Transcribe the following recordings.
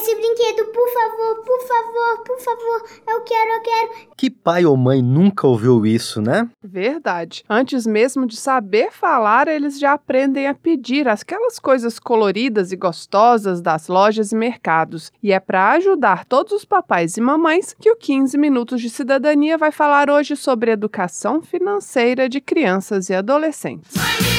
Esse brinquedo, por favor, por favor, por favor. Eu quero, eu quero. Que pai ou mãe nunca ouviu isso, né? Verdade. Antes mesmo de saber falar, eles já aprendem a pedir aquelas coisas coloridas e gostosas das lojas e mercados. E é para ajudar todos os papais e mamães que o 15 Minutos de Cidadania vai falar hoje sobre educação financeira de crianças e adolescentes. Mãe,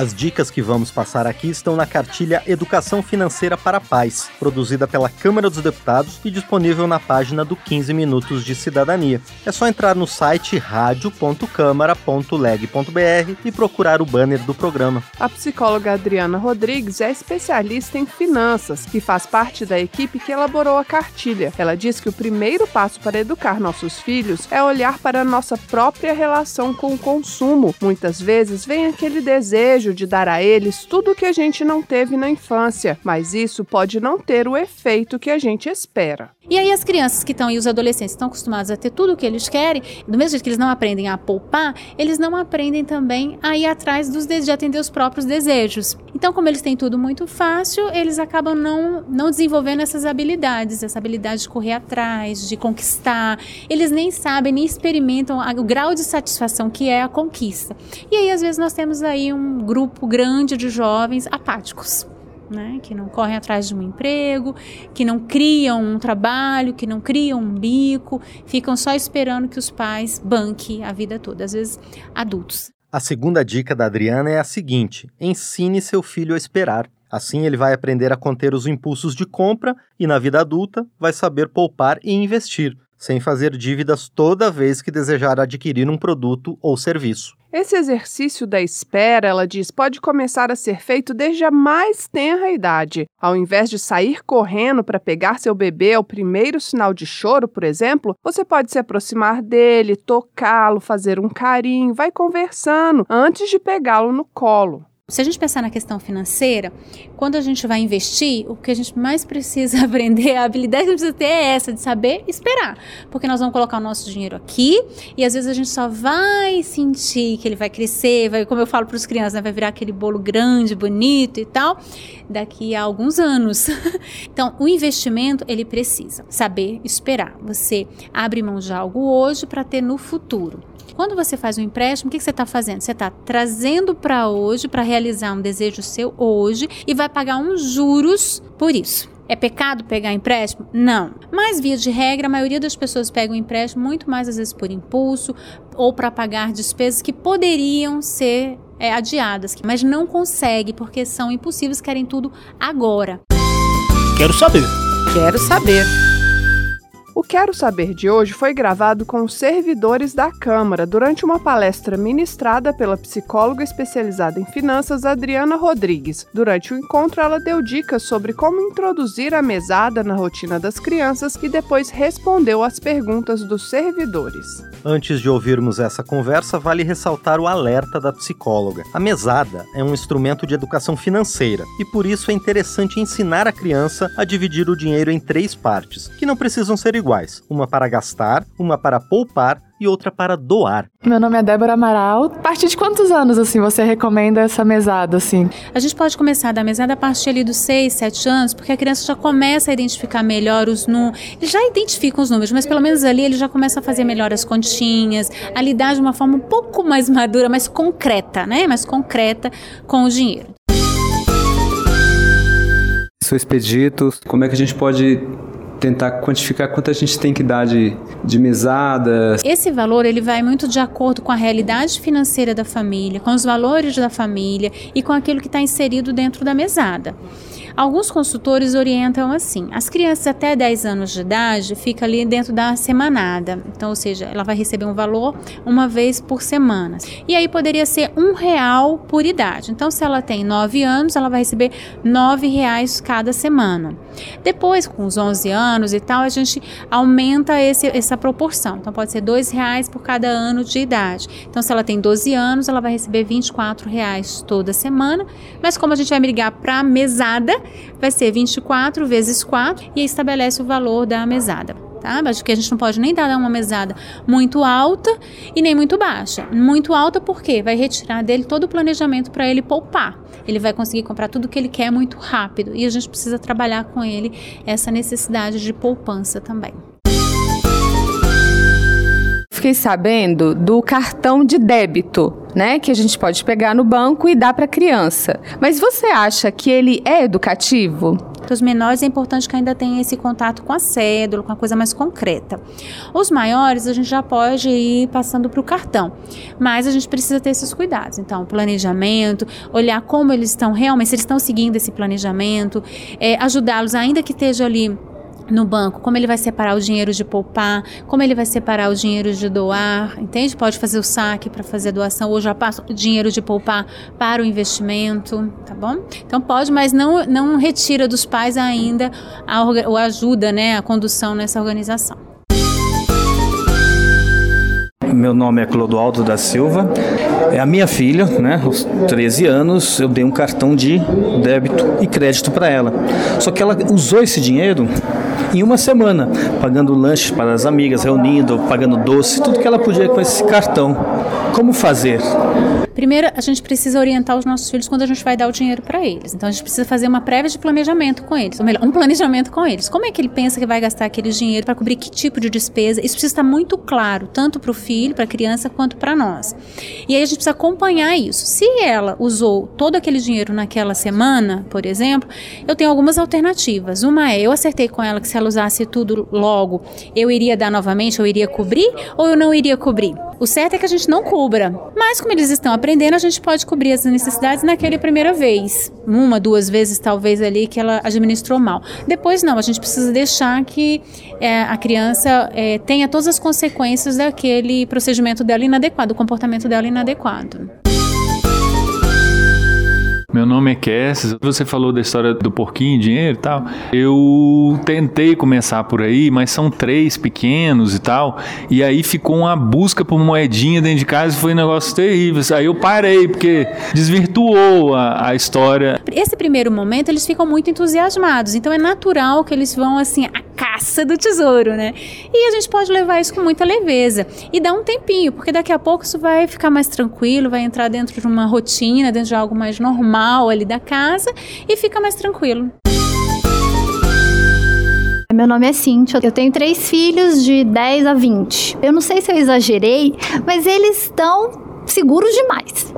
As dicas que vamos passar aqui estão na cartilha Educação Financeira para Pais, produzida pela Câmara dos Deputados e disponível na página do 15 Minutos de Cidadania. É só entrar no site radio.câmara.leg.br e procurar o banner do programa. A psicóloga Adriana Rodrigues é especialista em finanças e faz parte da equipe que elaborou a cartilha. Ela diz que o primeiro passo para educar nossos filhos é olhar para a nossa própria relação com o consumo. Muitas vezes vem aquele desejo de dar a eles tudo o que a gente não teve na infância, mas isso pode não ter o efeito que a gente espera. E aí as crianças que estão e os adolescentes estão acostumados a ter tudo o que eles querem, do mesmo jeito que eles não aprendem a poupar, eles não aprendem também a ir atrás dos de de atender os próprios desejos. Então, como eles têm tudo muito fácil, eles acabam não, não desenvolvendo essas habilidades, essa habilidade de correr atrás, de conquistar. Eles nem sabem, nem experimentam o grau de satisfação que é a conquista. E aí, às vezes, nós temos aí um grupo grande de jovens apáticos né, que não correm atrás de um emprego, que não criam um trabalho, que não criam um bico, ficam só esperando que os pais banquem a vida toda, às vezes adultos. A segunda dica da Adriana é a seguinte: ensine seu filho a esperar. Assim ele vai aprender a conter os impulsos de compra e, na vida adulta, vai saber poupar e investir, sem fazer dívidas toda vez que desejar adquirir um produto ou serviço. Esse exercício da espera, ela diz, pode começar a ser feito desde a mais tenra idade. Ao invés de sair correndo para pegar seu bebê ao primeiro sinal de choro, por exemplo, você pode se aproximar dele, tocá-lo, fazer um carinho, vai conversando antes de pegá-lo no colo. Se a gente pensar na questão financeira, quando a gente vai investir, o que a gente mais precisa aprender, a habilidade que a gente precisa ter é essa, de saber esperar. Porque nós vamos colocar o nosso dinheiro aqui e às vezes a gente só vai sentir que ele vai crescer, vai, como eu falo para os crianças, né, vai virar aquele bolo grande, bonito e tal, daqui a alguns anos. então, o investimento, ele precisa saber esperar. Você abre mão de algo hoje para ter no futuro. Quando você faz um empréstimo, o que que você está fazendo? Você está trazendo para hoje, para realizar um desejo seu hoje e vai pagar uns juros por isso. É pecado pegar empréstimo? Não. Mas, via de regra, a maioria das pessoas pegam empréstimo muito mais às vezes por impulso ou para pagar despesas que poderiam ser é, adiadas, mas não consegue porque são impulsivos, querem tudo agora. Quero saber. Quero saber. O Quero Saber de hoje foi gravado com os servidores da Câmara durante uma palestra ministrada pela psicóloga especializada em finanças Adriana Rodrigues. Durante o encontro, ela deu dicas sobre como introduzir a mesada na rotina das crianças e depois respondeu às perguntas dos servidores. Antes de ouvirmos essa conversa, vale ressaltar o alerta da psicóloga. A mesada é um instrumento de educação financeira e por isso é interessante ensinar a criança a dividir o dinheiro em três partes, que não precisam ser iguais: uma para gastar, uma para poupar e outra para doar. Meu nome é Débora Amaral. A partir de quantos anos, assim, você recomenda essa mesada, assim? A gente pode começar da mesada a partir ali dos 6, 7 anos, porque a criança já começa a identificar melhor os números. Ele já identifica os números, mas pelo menos ali ele já começa a fazer melhor as continhas, a lidar de uma forma um pouco mais madura, mais concreta, né? Mais concreta com o dinheiro. Sou expedito. Como é que a gente pode tentar quantificar quanto a gente tem que dar de, de mesada? Esse valor ele vai muito de acordo com a realidade financeira da família, com os valores da família e com aquilo que está inserido dentro da mesada. Alguns consultores orientam assim: as crianças até 10 anos de idade fica ali dentro da semanada. Então, ou seja, ela vai receber um valor uma vez por semana. E aí poderia ser um real por idade. Então, se ela tem 9 anos, ela vai receber 9 reais cada semana. Depois, com os 11 anos e tal, a gente aumenta esse, essa proporção. Então, pode ser 2 reais por cada ano de idade. Então, se ela tem 12 anos, ela vai receber 24 reais toda semana. Mas como a gente vai migrar para mesada, vai ser 24 vezes 4 e estabelece o valor da mesada. Tá? Acho que a gente não pode nem dar uma mesada muito alta e nem muito baixa. Muito alta porque vai retirar dele todo o planejamento para ele poupar. Ele vai conseguir comprar tudo que ele quer muito rápido e a gente precisa trabalhar com ele essa necessidade de poupança também. Fiquei sabendo do cartão de débito, né, que a gente pode pegar no banco e dar para a criança. Mas você acha que ele é educativo? Para os menores é importante que ainda tenha esse contato com a cédula, com a coisa mais concreta. Os maiores a gente já pode ir passando para o cartão, mas a gente precisa ter esses cuidados. Então, planejamento, olhar como eles estão realmente, se eles estão seguindo esse planejamento, é, ajudá-los, ainda que esteja ali no banco, como ele vai separar o dinheiro de poupar, como ele vai separar o dinheiro de doar, entende? Pode fazer o saque para fazer a doação ou já passa o dinheiro de poupar para o investimento, tá bom? Então pode, mas não, não retira dos pais ainda a, ou ajuda, né, a condução nessa organização. Meu nome é Clodoaldo da Silva. É a minha filha, né? Aos 13 anos, eu dei um cartão de débito e crédito para ela. Só que ela usou esse dinheiro em uma semana, pagando lanches para as amigas, reunindo, pagando doce, tudo que ela podia com esse cartão. Como fazer? Primeiro, a gente precisa orientar os nossos filhos quando a gente vai dar o dinheiro para eles. Então, a gente precisa fazer uma prévia de planejamento com eles, ou melhor, um planejamento com eles. Como é que ele pensa que vai gastar aquele dinheiro para cobrir que tipo de despesa? Isso precisa estar muito claro, tanto para o filho, para a criança, quanto para nós. E aí a gente precisa acompanhar isso. Se ela usou todo aquele dinheiro naquela semana, por exemplo, eu tenho algumas alternativas. Uma é, eu acertei com ela que se ela usasse tudo logo, eu iria dar novamente, eu iria cobrir, ou eu não iria cobrir? O certo é que a gente não cubra. Mas como eles estão aprendendo, a gente pode cobrir as necessidades naquela primeira vez. Uma, duas vezes, talvez, ali que ela administrou mal. Depois, não, a gente precisa deixar que é, a criança é, tenha todas as consequências daquele procedimento dela inadequado, o comportamento dela inadequado. Meu nome é Cassius. Você falou da história do porquinho, dinheiro e tal. Eu tentei começar por aí, mas são três pequenos e tal. E aí ficou uma busca por moedinha dentro de casa e foi um negócio terrível. Aí eu parei, porque desvirtuou a, a história. Esse primeiro momento, eles ficam muito entusiasmados. Então é natural que eles vão assim, caça do tesouro, né? E a gente pode levar isso com muita leveza. E dar um tempinho, porque daqui a pouco isso vai ficar mais tranquilo, vai entrar dentro de uma rotina, dentro de algo mais normal ali da casa e fica mais tranquilo. Meu nome é Cíntia, eu tenho três filhos de 10 a 20. Eu não sei se eu exagerei, mas eles estão seguros demais.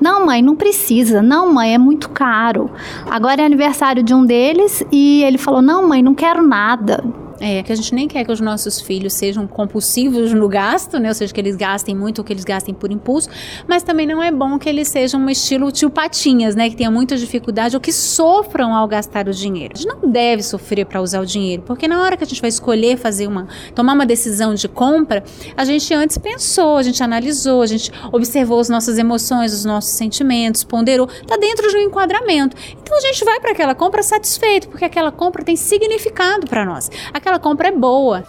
Não, mãe, não precisa. Não, mãe, é muito caro. Agora é aniversário de um deles e ele falou: Não, mãe, não quero nada. É, que a gente nem quer que os nossos filhos sejam compulsivos no gasto, né? Ou seja, que eles gastem muito ou que eles gastem por impulso, mas também não é bom que eles sejam um estilo tio Patinhas, né? Que tenha muita dificuldade ou que sofram ao gastar o dinheiro. A gente não deve sofrer para usar o dinheiro, porque na hora que a gente vai escolher fazer uma, tomar uma decisão de compra, a gente antes pensou, a gente analisou, a gente observou as nossas emoções, os nossos sentimentos, ponderou, tá dentro de um enquadramento. Então a gente vai para aquela compra satisfeito, porque aquela compra tem significado para nós. Aquela compra é boa.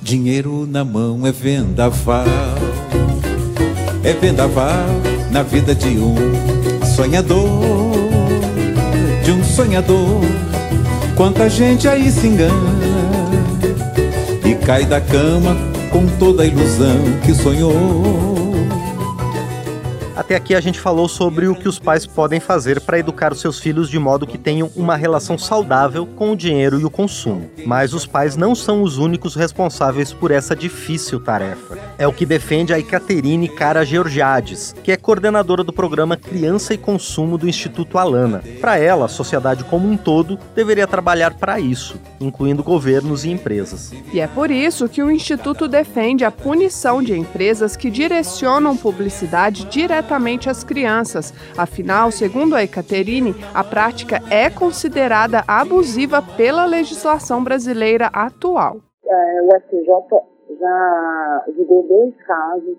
Dinheiro na mão é vendaval, é vendaval na vida de um sonhador, de um sonhador. Quanta gente aí se engana e cai da cama com toda a ilusão que sonhou. Até aqui a gente falou sobre o que os pais podem fazer para educar os seus filhos de modo que tenham uma relação saudável com o dinheiro e o consumo. Mas os pais não são os únicos responsáveis por essa difícil tarefa. É o que defende a Ekaterine Cara Georgiades, que é coordenadora do programa Criança e Consumo do Instituto Alana. Para ela, a sociedade como um todo deveria trabalhar para isso, incluindo governos e empresas. E é por isso que o Instituto defende a punição de empresas que direcionam publicidade diretamente diretamente às crianças. Afinal, segundo a Ecaterine, a prática é considerada abusiva pela legislação brasileira atual. É, o STJ já julgou dois casos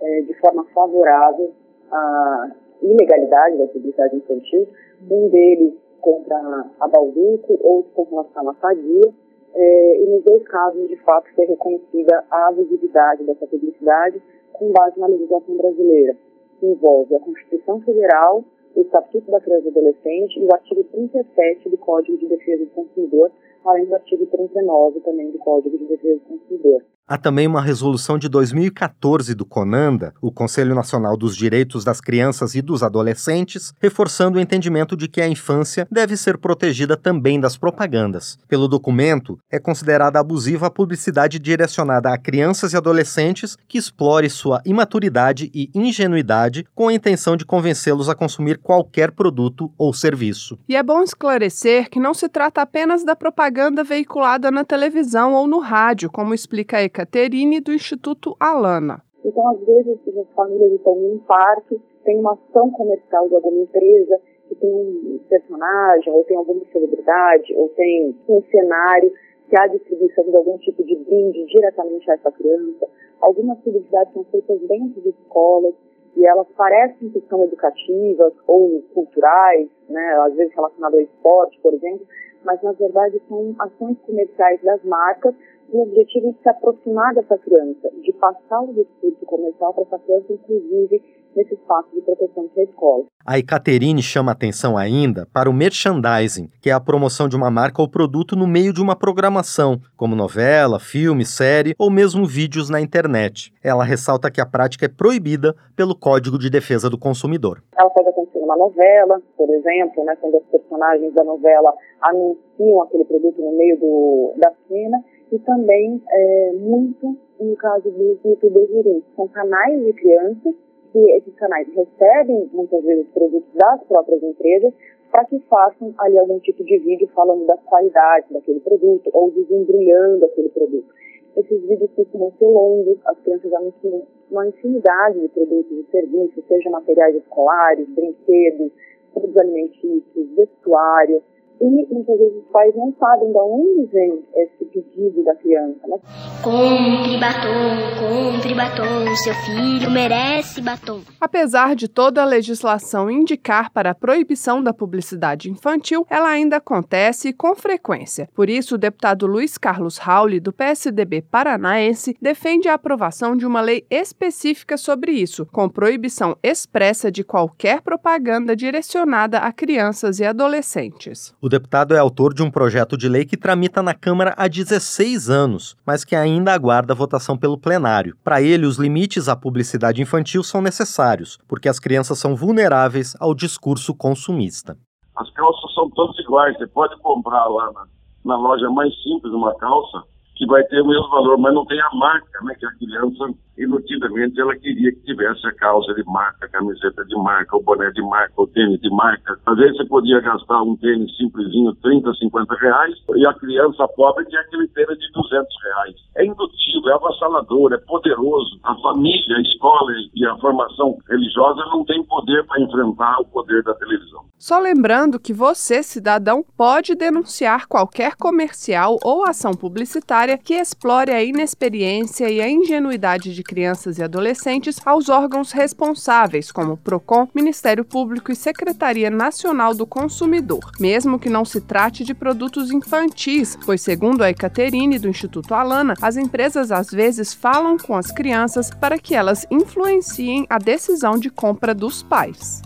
é, de forma favorável à ilegalidade da publicidade infantil. Um deles contra a Balduco, outro com relação à Sadia. É, e nos dois casos, de fato, foi reconhecida a abusividade dessa publicidade com base na legislação brasileira, que envolve a Constituição Federal, o Estatuto da Criança e Adolescente e o artigo 37 do Código de Defesa do Consumidor, além do artigo 39 também do Código de Defesa do Consumidor. Há também uma resolução de 2014 do CONANDA, o Conselho Nacional dos Direitos das Crianças e dos Adolescentes, reforçando o entendimento de que a infância deve ser protegida também das propagandas. Pelo documento, é considerada abusiva a publicidade direcionada a crianças e adolescentes que explore sua imaturidade e ingenuidade com a intenção de convencê-los a consumir qualquer produto ou serviço. E é bom esclarecer que não se trata apenas da propaganda veiculada na televisão ou no rádio, como explica a Ecaterine do Instituto Alana. Então, às vezes, as famílias estão em um parque, tem uma ação comercial de alguma empresa, que tem um personagem, ou tem alguma celebridade, ou tem um cenário que há distribuição de algum tipo de brinde diretamente a essa criança. Algumas publicidades são feitas dentro de escolas, e elas parecem que são educativas ou culturais, né, às vezes relacionadas ao esporte, por exemplo, mas na verdade são ações comerciais das marcas o objetivo de se aproximar dessa criança, de passar o discurso comercial para essa criança, inclusive nesse espaço de proteção que é a escola. A Ecaterine chama atenção ainda para o merchandising, que é a promoção de uma marca ou produto no meio de uma programação, como novela, filme, série ou mesmo vídeos na internet. Ela ressalta que a prática é proibida pelo Código de Defesa do Consumidor. Ela pode acontecer numa novela, por exemplo, né, quando os personagens da novela anunciam aquele produto no meio do, da cena, e também é, muito no caso dos youtubers mirim. São canais de crianças que esses canais recebem muitas vezes produtos das próprias empresas para que façam ali algum tipo de vídeo falando das qualidades daquele produto ou desembrulhando aquele produto. Esses vídeos costumam ser longos, as crianças anunciam uma infinidade de produtos e serviços, seja materiais escolares, brinquedos, produtos alimentícios, vestuário, e muitas vezes os pais não sabem de onde vem esse pedido da criança. Né? Compre batom, compre batom, seu filho merece batom. Apesar de toda a legislação indicar para a proibição da publicidade infantil, ela ainda acontece com frequência. Por isso, o deputado Luiz Carlos Rauli, do PSDB paranaense, defende a aprovação de uma lei específica sobre isso, com proibição expressa de qualquer propaganda direcionada a crianças e adolescentes. O deputado é autor de um projeto de lei que tramita na Câmara há 16 anos, mas que ainda aguarda votação pelo plenário. Para ele, os limites à publicidade infantil são necessários, porque as crianças são vulneráveis ao discurso consumista. As calças são todas iguais. Você pode comprar lá na, na loja mais simples uma calça que vai ter o mesmo valor, mas não tem a marca, né? Que a criança, iludidamente, ela queria que tivesse a calça de marca, a camiseta de marca, o boné de marca, o tênis de marca. Às vezes você podia gastar um tênis simplesinho, 30, 50 reais, e a criança pobre tinha aquele tênis de 200 reais. É indutivo, é avassalador, é poderoso. A família, a escola e a formação religiosa não tem poder para enfrentar o poder da televisão. Só lembrando que você, cidadão, pode denunciar qualquer comercial ou ação publicitária que explore a inexperiência e a ingenuidade de crianças e adolescentes aos órgãos responsáveis, como PROCON, Ministério Público e Secretaria Nacional do Consumidor, mesmo que não se trate de produtos infantis, pois, segundo a Ecaterine do Instituto Alana, as empresas às vezes falam com as crianças para que elas influenciem a decisão de compra dos pais.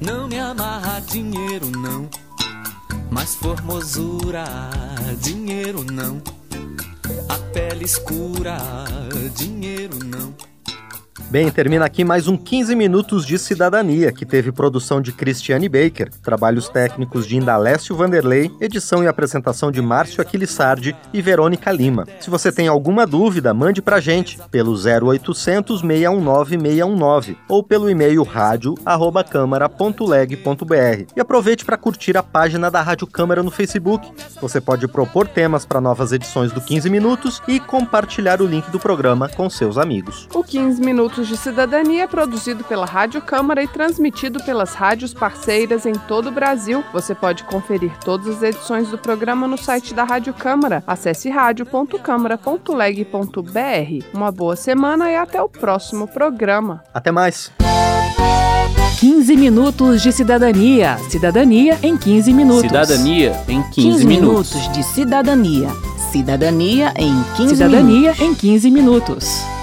Não me amarra dinheiro não, mas formosura, dinheiro não. A pele escura, dinheiro não. Bem, termina aqui mais um 15 minutos de cidadania, que teve produção de Cristiane Baker, trabalhos técnicos de Indalécio Vanderlei, edição e apresentação de Márcio Aquilissardi e Verônica Lima. Se você tem alguma dúvida, mande pra gente pelo 0800 619 619 ou pelo e-mail rádio@câmara.leg.br. E aproveite para curtir a página da Rádio Câmara no Facebook. Você pode propor temas para novas edições do 15 minutos e compartilhar o link do programa com seus amigos. O 15 minutos Minutos de Cidadania é produzido pela Rádio Câmara e transmitido pelas rádios parceiras em todo o Brasil. Você pode conferir todas as edições do programa no site da Rádio Câmara. Acesse radio.câmara.leg.br. Uma boa semana e até o próximo programa. Até mais. 15 minutos de cidadania. Cidadania em 15 minutos. Cidadania em 15, 15 minutos. minutos de cidadania. Cidadania em 15 Cidadania minutos. em 15 minutos.